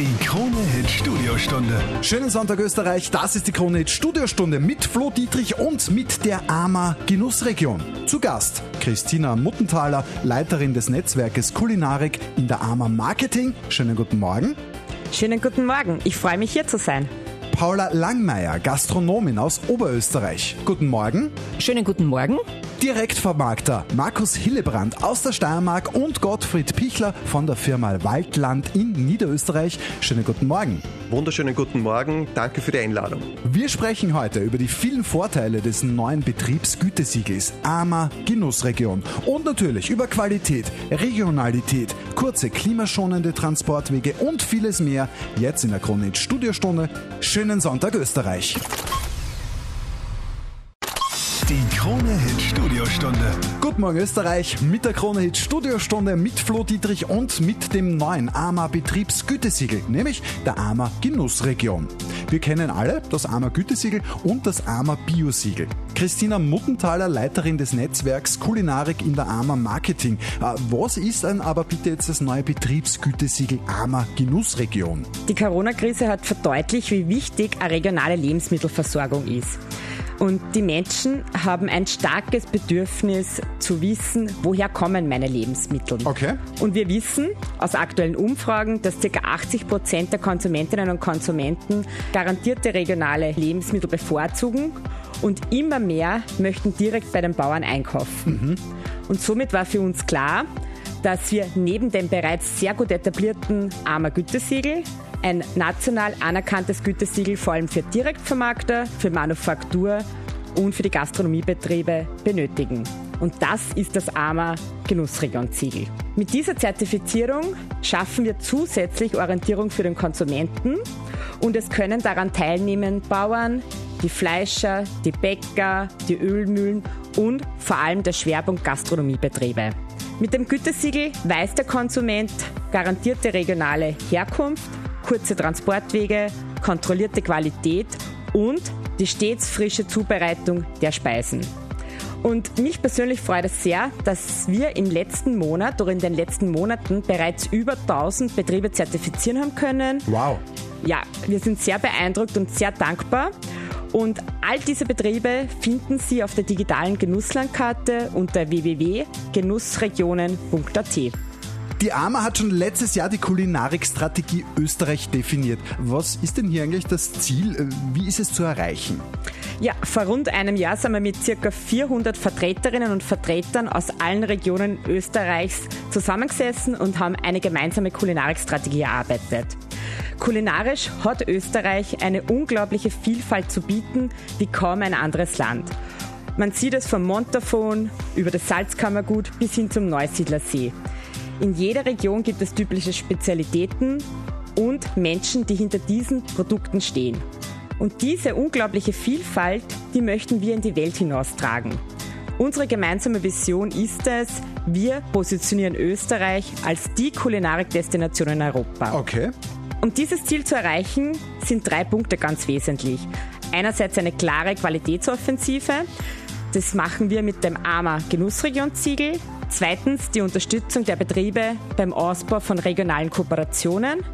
Die Krone Hit Studiostunde. Schönen Sonntag Österreich, das ist die Krone Hit Studiostunde mit Flo Dietrich und mit der AMA Genussregion. Zu Gast Christina Muttenthaler, Leiterin des Netzwerkes Kulinarik in der AMA Marketing. Schönen guten Morgen. Schönen guten Morgen, ich freue mich hier zu sein. Paula Langmeier, Gastronomin aus Oberösterreich. Guten Morgen. Schönen guten Morgen. Direktvermarkter Markus Hillebrand aus der Steiermark und Gottfried Pichler von der Firma Waldland in Niederösterreich. Schönen guten Morgen. Wunderschönen guten Morgen, danke für die Einladung. Wir sprechen heute über die vielen Vorteile des neuen Betriebsgütesiegels AMA Genussregion und natürlich über Qualität, Regionalität, kurze klimaschonende Transportwege und vieles mehr. Jetzt in der Krone Studiostunde. Schönen Sonntag Österreich. Die Krone Hit Studiostunde. Guten Morgen Österreich mit der Krone Hit Studiostunde mit Flo Dietrich und mit dem neuen AMA Betriebsgütesiegel, nämlich der AMA Genussregion. Wir kennen alle das AMA Gütesiegel und das AMA Biosiegel. Christina Muttenthaler, Leiterin des Netzwerks Kulinarik in der AMA Marketing. Äh, was ist denn aber bitte jetzt das neue Betriebsgütesiegel AMA Genussregion? Die Corona-Krise hat verdeutlicht, wie wichtig eine regionale Lebensmittelversorgung ist. Und die Menschen haben ein starkes Bedürfnis zu wissen, woher kommen meine Lebensmittel. Okay. Und wir wissen aus aktuellen Umfragen, dass ca. 80 Prozent der Konsumentinnen und Konsumenten garantierte regionale Lebensmittel bevorzugen und immer mehr möchten direkt bei den Bauern einkaufen. Mhm. Und somit war für uns klar, dass wir neben dem bereits sehr gut etablierten Armer Gütesiegel ein national anerkanntes Gütesiegel vor allem für Direktvermarkter, für Manufaktur und für die Gastronomiebetriebe benötigen. Und das ist das AMA Genussregion-Ziegel. Mit dieser Zertifizierung schaffen wir zusätzlich Orientierung für den Konsumenten und es können daran teilnehmen Bauern, die Fleischer, die Bäcker, die Ölmühlen und vor allem der Schwerpunkt Gastronomiebetriebe. Mit dem Gütesiegel weiß der Konsument garantierte regionale Herkunft, kurze Transportwege, kontrollierte Qualität und die stets frische Zubereitung der Speisen. Und mich persönlich freut es sehr, dass wir im letzten Monat oder in den letzten Monaten bereits über 1000 Betriebe zertifizieren haben können. Wow. Ja, wir sind sehr beeindruckt und sehr dankbar. Und all diese Betriebe finden Sie auf der digitalen Genusslandkarte unter www.genussregionen.at. Die AMA hat schon letztes Jahr die Kulinarikstrategie Österreich definiert. Was ist denn hier eigentlich das Ziel? Wie ist es zu erreichen? Ja, vor rund einem Jahr sind wir mit circa 400 Vertreterinnen und Vertretern aus allen Regionen Österreichs zusammengesessen und haben eine gemeinsame Kulinarikstrategie erarbeitet. Kulinarisch hat Österreich eine unglaubliche Vielfalt zu bieten wie kaum ein anderes Land. Man sieht es vom Montafon über das Salzkammergut bis hin zum Neusiedlersee. In jeder Region gibt es typische Spezialitäten und Menschen, die hinter diesen Produkten stehen. Und diese unglaubliche Vielfalt, die möchten wir in die Welt hinaustragen. Unsere gemeinsame Vision ist es, wir positionieren Österreich als die Kulinarikdestination in Europa. Okay. Um dieses Ziel zu erreichen, sind drei Punkte ganz wesentlich. Einerseits eine klare Qualitätsoffensive. Das machen wir mit dem AMA Genussregion-Ziegel. Zweitens die Unterstützung der Betriebe beim Ausbau von regionalen Kooperationen.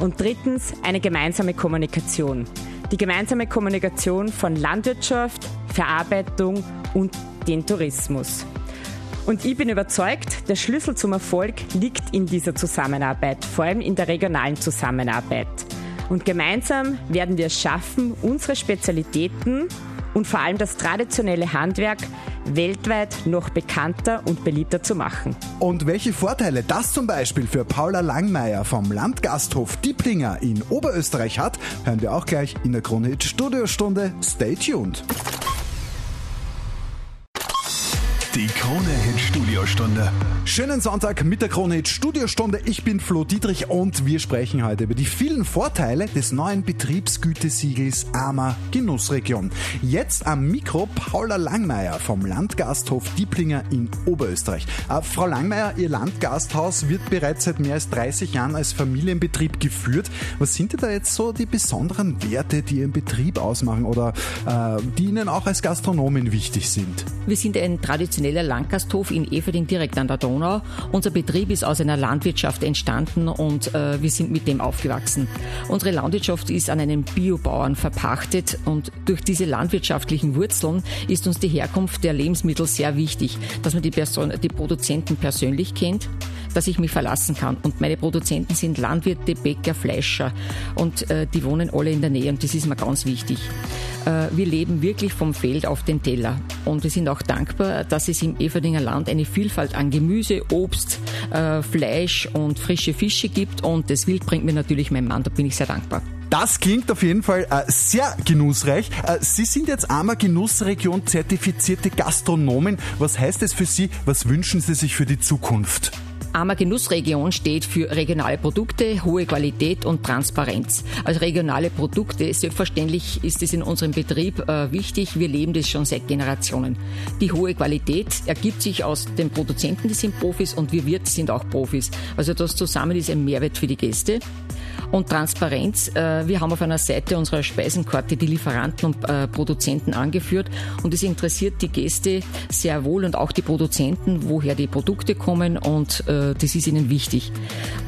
Und drittens eine gemeinsame Kommunikation. Die gemeinsame Kommunikation von Landwirtschaft, Verarbeitung und den Tourismus. Und ich bin überzeugt, der Schlüssel zum Erfolg liegt in dieser Zusammenarbeit, vor allem in der regionalen Zusammenarbeit. Und gemeinsam werden wir es schaffen, unsere Spezialitäten und vor allem das traditionelle Handwerk weltweit noch bekannter und beliebter zu machen. Und welche Vorteile das zum Beispiel für Paula Langmeier vom Landgasthof Dieplinger in Oberösterreich hat, hören wir auch gleich in der Kronhit Studiostunde. Stay tuned. Die Krone Hit Studiostunde. Schönen Sonntag mit der Krone Hit Studiostunde. Ich bin Flo Dietrich und wir sprechen heute über die vielen Vorteile des neuen Betriebsgütesiegels AMA Genussregion. Jetzt am Mikro Paula Langmeier vom Landgasthof Dieplinger in Oberösterreich. Äh, Frau Langmeier, Ihr Landgasthaus wird bereits seit mehr als 30 Jahren als Familienbetrieb geführt. Was sind denn da jetzt so die besonderen Werte, die Ihren Betrieb ausmachen oder äh, die Ihnen auch als Gastronomin wichtig sind? Wir sind ein traditionelles traditioneller Landgasthof in Everding direkt an der Donau. Unser Betrieb ist aus einer Landwirtschaft entstanden und äh, wir sind mit dem aufgewachsen. Unsere Landwirtschaft ist an einen Biobauern verpachtet und durch diese landwirtschaftlichen Wurzeln ist uns die Herkunft der Lebensmittel sehr wichtig, dass man die, Person, die Produzenten persönlich kennt, dass ich mich verlassen kann. Und meine Produzenten sind Landwirte, Bäcker, Fleischer und äh, die wohnen alle in der Nähe und das ist mir ganz wichtig. Äh, wir leben wirklich vom Feld auf den Teller und wir sind auch dankbar, dass es im Everdinger Land eine Vielfalt an Gemüse, Obst, äh, Fleisch und frische Fische gibt und das Wild bringt mir natürlich mein Mann, da bin ich sehr dankbar. Das klingt auf jeden Fall äh, sehr genussreich. Äh, Sie sind jetzt einmal Genussregion zertifizierte Gastronomen. Was heißt das für Sie? Was wünschen Sie sich für die Zukunft? AMA Genussregion steht für regionale Produkte, hohe Qualität und Transparenz. Als regionale Produkte, selbstverständlich ist es in unserem Betrieb äh, wichtig. Wir leben das schon seit Generationen. Die hohe Qualität ergibt sich aus den Produzenten, die sind Profis und wir Wirte sind auch Profis. Also das zusammen ist ein Mehrwert für die Gäste und Transparenz. Äh, wir haben auf einer Seite unserer Speisenkarte die Lieferanten und äh, Produzenten angeführt und es interessiert die Gäste sehr wohl und auch die Produzenten, woher die Produkte kommen und äh, das ist ihnen wichtig.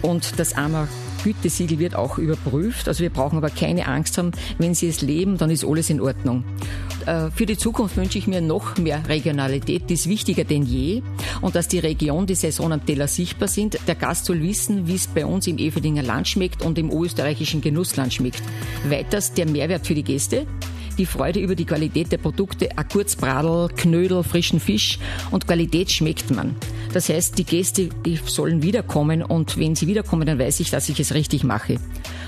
Und das AMA Gütesiegel wird auch überprüft. Also wir brauchen aber keine Angst haben, wenn Sie es leben, dann ist alles in Ordnung. Äh, für die Zukunft wünsche ich mir noch mehr Regionalität, die ist wichtiger denn je und dass die Region, die Saison am Teller sichtbar sind. Der Gast soll wissen, wie es bei uns im Everdinger Land schmeckt und im österreichischen Genussland schmeckt. Weiters der Mehrwert für die Gäste die Freude über die Qualität der Produkte, ein Kurzbradel, Knödel, frischen Fisch und Qualität schmeckt man. Das heißt, die Gäste die sollen wiederkommen und wenn sie wiederkommen, dann weiß ich, dass ich es richtig mache.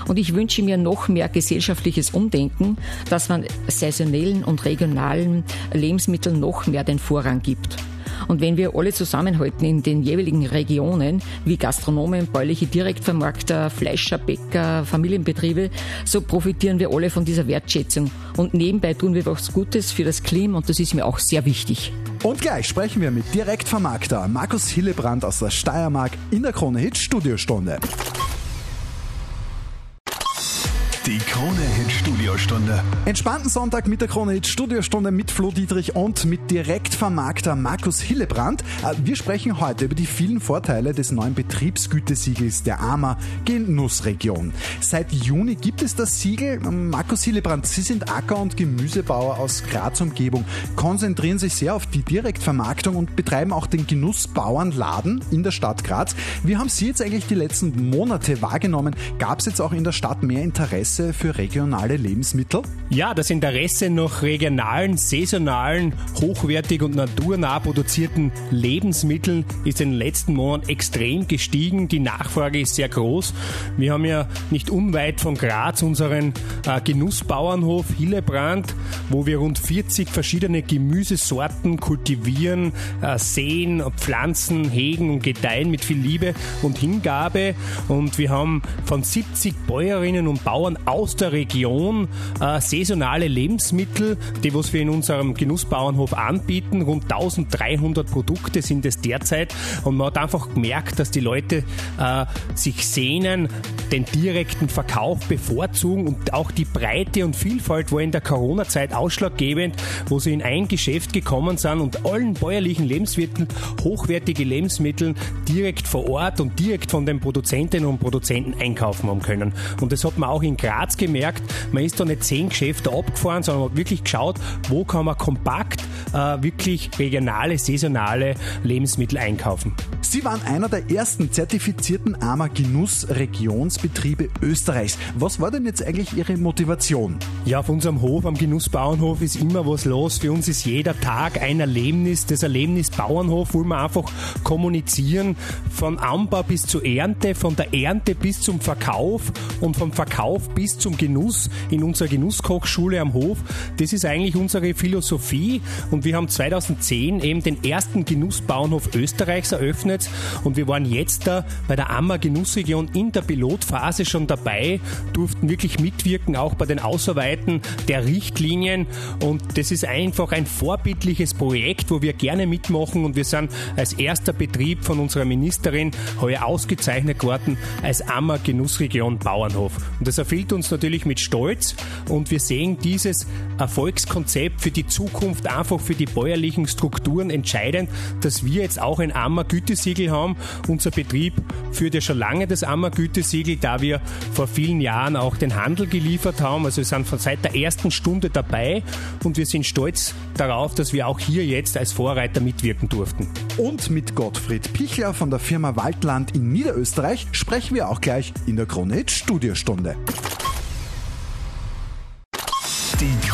Und ich wünsche mir noch mehr gesellschaftliches Umdenken, dass man saisonellen und regionalen Lebensmitteln noch mehr den Vorrang gibt. Und wenn wir alle zusammenhalten in den jeweiligen Regionen, wie Gastronomen, bäuerliche Direktvermarkter, Fleischer, Bäcker, Familienbetriebe, so profitieren wir alle von dieser Wertschätzung. Und nebenbei tun wir was Gutes für das Klima und das ist mir auch sehr wichtig. Und gleich sprechen wir mit Direktvermarkter Markus Hillebrand aus der Steiermark in der Krone Hit Studiostunde. Die Krone Hit Studiostunde. Entspannten Sonntag mit der Krone Hit Studiostunde mit Flo Dietrich und mit Direktvermarkter Markus Hillebrand. Äh, wir sprechen heute über die vielen Vorteile des neuen Betriebsgütesiegels der AMA Genussregion. Seit Juni gibt es das Siegel. Markus Hillebrand, Sie sind Acker- und Gemüsebauer aus Graz Umgebung, konzentrieren sich sehr auf die Direktvermarktung und betreiben auch den Genussbauernladen in der Stadt Graz. Wie haben Sie jetzt eigentlich die letzten Monate wahrgenommen? Gab es jetzt auch in der Stadt mehr Interesse Interesse für regionale Lebensmittel? Ja, das Interesse nach regionalen, saisonalen, hochwertig und naturnah produzierten Lebensmitteln ist in den letzten Monaten extrem gestiegen. Die Nachfrage ist sehr groß. Wir haben ja nicht unweit von Graz unseren äh, Genussbauernhof Hillebrand, wo wir rund 40 verschiedene Gemüsesorten kultivieren, äh, säen, pflanzen, hegen und gedeihen mit viel Liebe und Hingabe. Und wir haben von 70 Bäuerinnen und Bauern aus der Region äh, saisonale Lebensmittel, die was wir in unserem Genussbauernhof anbieten. Rund 1300 Produkte sind es derzeit und man hat einfach gemerkt, dass die Leute äh, sich sehnen, den direkten Verkauf bevorzugen und auch die Breite und Vielfalt war in der Corona-Zeit ausschlaggebend, wo sie in ein Geschäft gekommen sind und allen bäuerlichen Lebensmitteln hochwertige Lebensmittel direkt vor Ort und direkt von den Produzentinnen und Produzenten einkaufen haben können. Und das hat man auch in Graz Graz gemerkt, man ist da nicht zehn Geschäfte abgefahren, sondern man hat wirklich geschaut, wo kann man kompakt äh, wirklich regionale, saisonale Lebensmittel einkaufen. Sie waren einer der ersten zertifizierten AMA Genussregionsbetriebe Österreichs. Was war denn jetzt eigentlich Ihre Motivation? Ja, auf unserem Hof, am Genussbauernhof ist immer was los. Für uns ist jeder Tag ein Erlebnis. Das Erlebnis Bauernhof wollen wir einfach kommunizieren. Von Anbau bis zur Ernte, von der Ernte bis zum Verkauf und vom Verkauf bis zum Genuss in unserer Genusskochschule am Hof. Das ist eigentlich unsere Philosophie und wir haben 2010 eben den ersten Genussbauernhof Österreichs eröffnet und wir waren jetzt da bei der Ammer Genussregion in der Pilotphase schon dabei, durften wirklich mitwirken, auch bei den Ausarbeiten der Richtlinien und das ist einfach ein vorbildliches Projekt, wo wir gerne mitmachen und wir sind als erster Betrieb von unserer Ministerin heuer ausgezeichnet worden als Ammer Genussregion Bauernhof. Und das erfüllt uns natürlich mit Stolz und wir sehen dieses Erfolgskonzept für die Zukunft einfach für die bäuerlichen Strukturen entscheidend, dass wir jetzt auch ein Ammer Gütesiegel haben. Unser Betrieb führt ja schon lange das Ammer Gütesiegel, da wir vor vielen Jahren auch den Handel geliefert haben. Also wir sind von seit der ersten Stunde dabei und wir sind stolz darauf, dass wir auch hier jetzt als Vorreiter mitwirken durften. Und mit Gottfried Pichler von der Firma Waldland in Niederösterreich sprechen wir auch gleich in der Krone Studiostunde.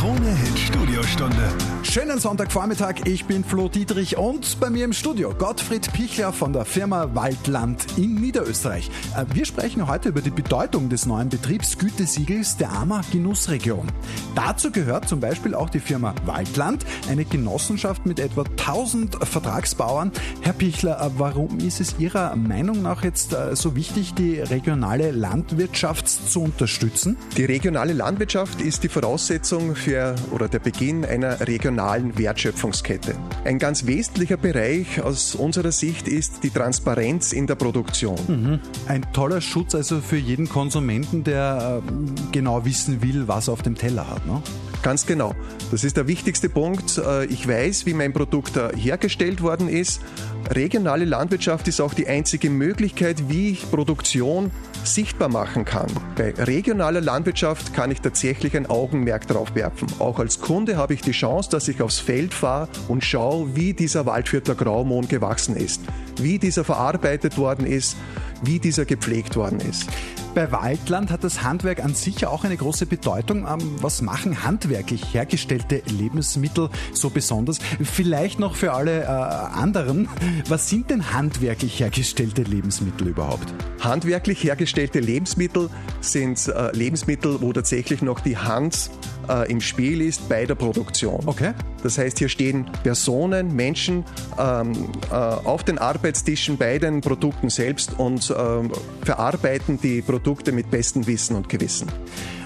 Krone Hit Studiostunde. Schönen Sonntagvormittag, ich bin Flo Dietrich und bei mir im Studio Gottfried Pichler von der Firma Waldland in Niederösterreich. Äh, wir sprechen heute über die Bedeutung des neuen Betriebsgütesiegels der AMA Genussregion. Dazu gehört zum Beispiel auch die Firma Waldland, eine Genossenschaft mit etwa 1000 Vertragsbauern. Herr Pichler, äh, warum ist es Ihrer Meinung nach jetzt äh, so wichtig, die regionale Landwirtschaft zu unterstützen? Die regionale Landwirtschaft ist die Voraussetzung für oder der Beginn einer regionalen Wertschöpfungskette. Ein ganz wesentlicher Bereich aus unserer Sicht ist die Transparenz in der Produktion. Mhm. Ein toller Schutz also für jeden Konsumenten, der äh, genau wissen will, was er auf dem Teller hat. Ne? Ganz genau. Das ist der wichtigste Punkt. Äh, ich weiß, wie mein Produkt hergestellt worden ist. Regionale Landwirtschaft ist auch die einzige Möglichkeit, wie ich Produktion sichtbar machen kann. Bei regionaler Landwirtschaft kann ich tatsächlich ein Augenmerk drauf werfen. Auch als Kunde habe ich die Chance, dass ich aufs Feld fahre und schaue, wie dieser Waldviertler Graumohn gewachsen ist, wie dieser verarbeitet worden ist, wie dieser gepflegt worden ist. Bei Waldland hat das Handwerk an sich auch eine große Bedeutung. Ähm, was machen handwerklich hergestellte Lebensmittel so besonders? Vielleicht noch für alle äh, anderen. Was sind denn handwerklich hergestellte Lebensmittel überhaupt? Handwerklich hergestellte Lebensmittel sind äh, Lebensmittel, wo tatsächlich noch die Hand äh, im Spiel ist bei der Produktion. Okay. Das heißt, hier stehen Personen, Menschen ähm, äh, auf den Arbeitstischen bei den Produkten selbst und ähm, verarbeiten die Produkte mit bestem Wissen und Gewissen.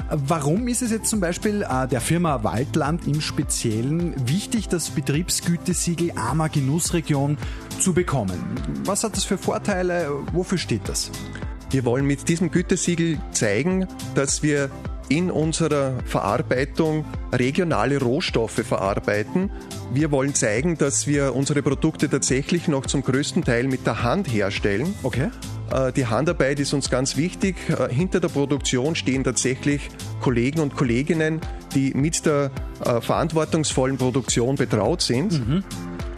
Warum ist es jetzt zum Beispiel äh, der Firma Waldland im Speziellen wichtig, das Betriebsgütesiegel Armer Genussregion zu bekommen? Was hat das für Vorteile? Wofür steht das? Wir wollen mit diesem Gütesiegel zeigen, dass wir in unserer Verarbeitung regionale Rohstoffe verarbeiten. Wir wollen zeigen, dass wir unsere Produkte tatsächlich noch zum größten Teil mit der Hand herstellen. Okay. Äh, die Handarbeit ist uns ganz wichtig. Äh, hinter der Produktion stehen tatsächlich Kollegen und Kolleginnen, die mit der äh, verantwortungsvollen Produktion betraut sind. Mhm.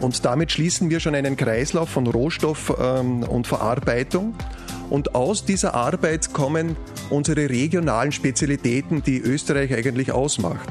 Und damit schließen wir schon einen Kreislauf von Rohstoff ähm, und Verarbeitung. Und aus dieser Arbeit kommen unsere regionalen Spezialitäten, die Österreich eigentlich ausmacht.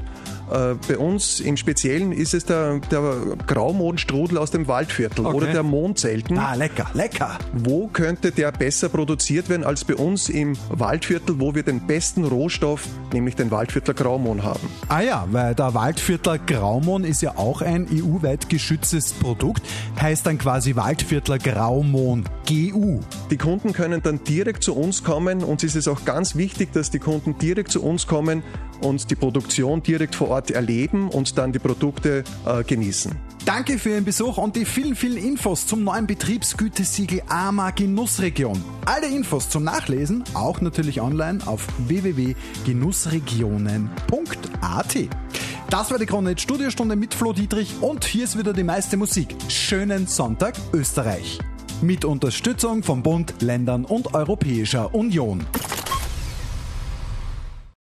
Äh, bei uns im Speziellen ist es der, der Graumohnstrudel aus dem Waldviertel okay. oder der Mondzelten. Ah, lecker, lecker. Wo könnte der besser produziert werden als bei uns im Waldviertel, wo wir den besten Rohstoff, nämlich den Waldviertler Graumohn haben? Ah ja, weil der Waldviertler Graumohn ist ja auch ein EU-weit geschütztes Produkt, heißt dann quasi Waldviertler Graumohn GU. Die Kunden können dann direkt zu uns kommen. Uns ist es auch ganz wichtig, dass die Kunden direkt zu uns kommen und die Produktion direkt vor Ort erleben und dann die Produkte äh, genießen. Danke für Ihren Besuch und die vielen, vielen Infos zum neuen Betriebsgütesiegel AMA Genussregion. Alle Infos zum Nachlesen auch natürlich online auf www.genussregionen.at. Das war die Krone Studiostunde mit Flo Dietrich und hier ist wieder die meiste Musik. Schönen Sonntag Österreich. Mit Unterstützung von Bund, Ländern und Europäischer Union.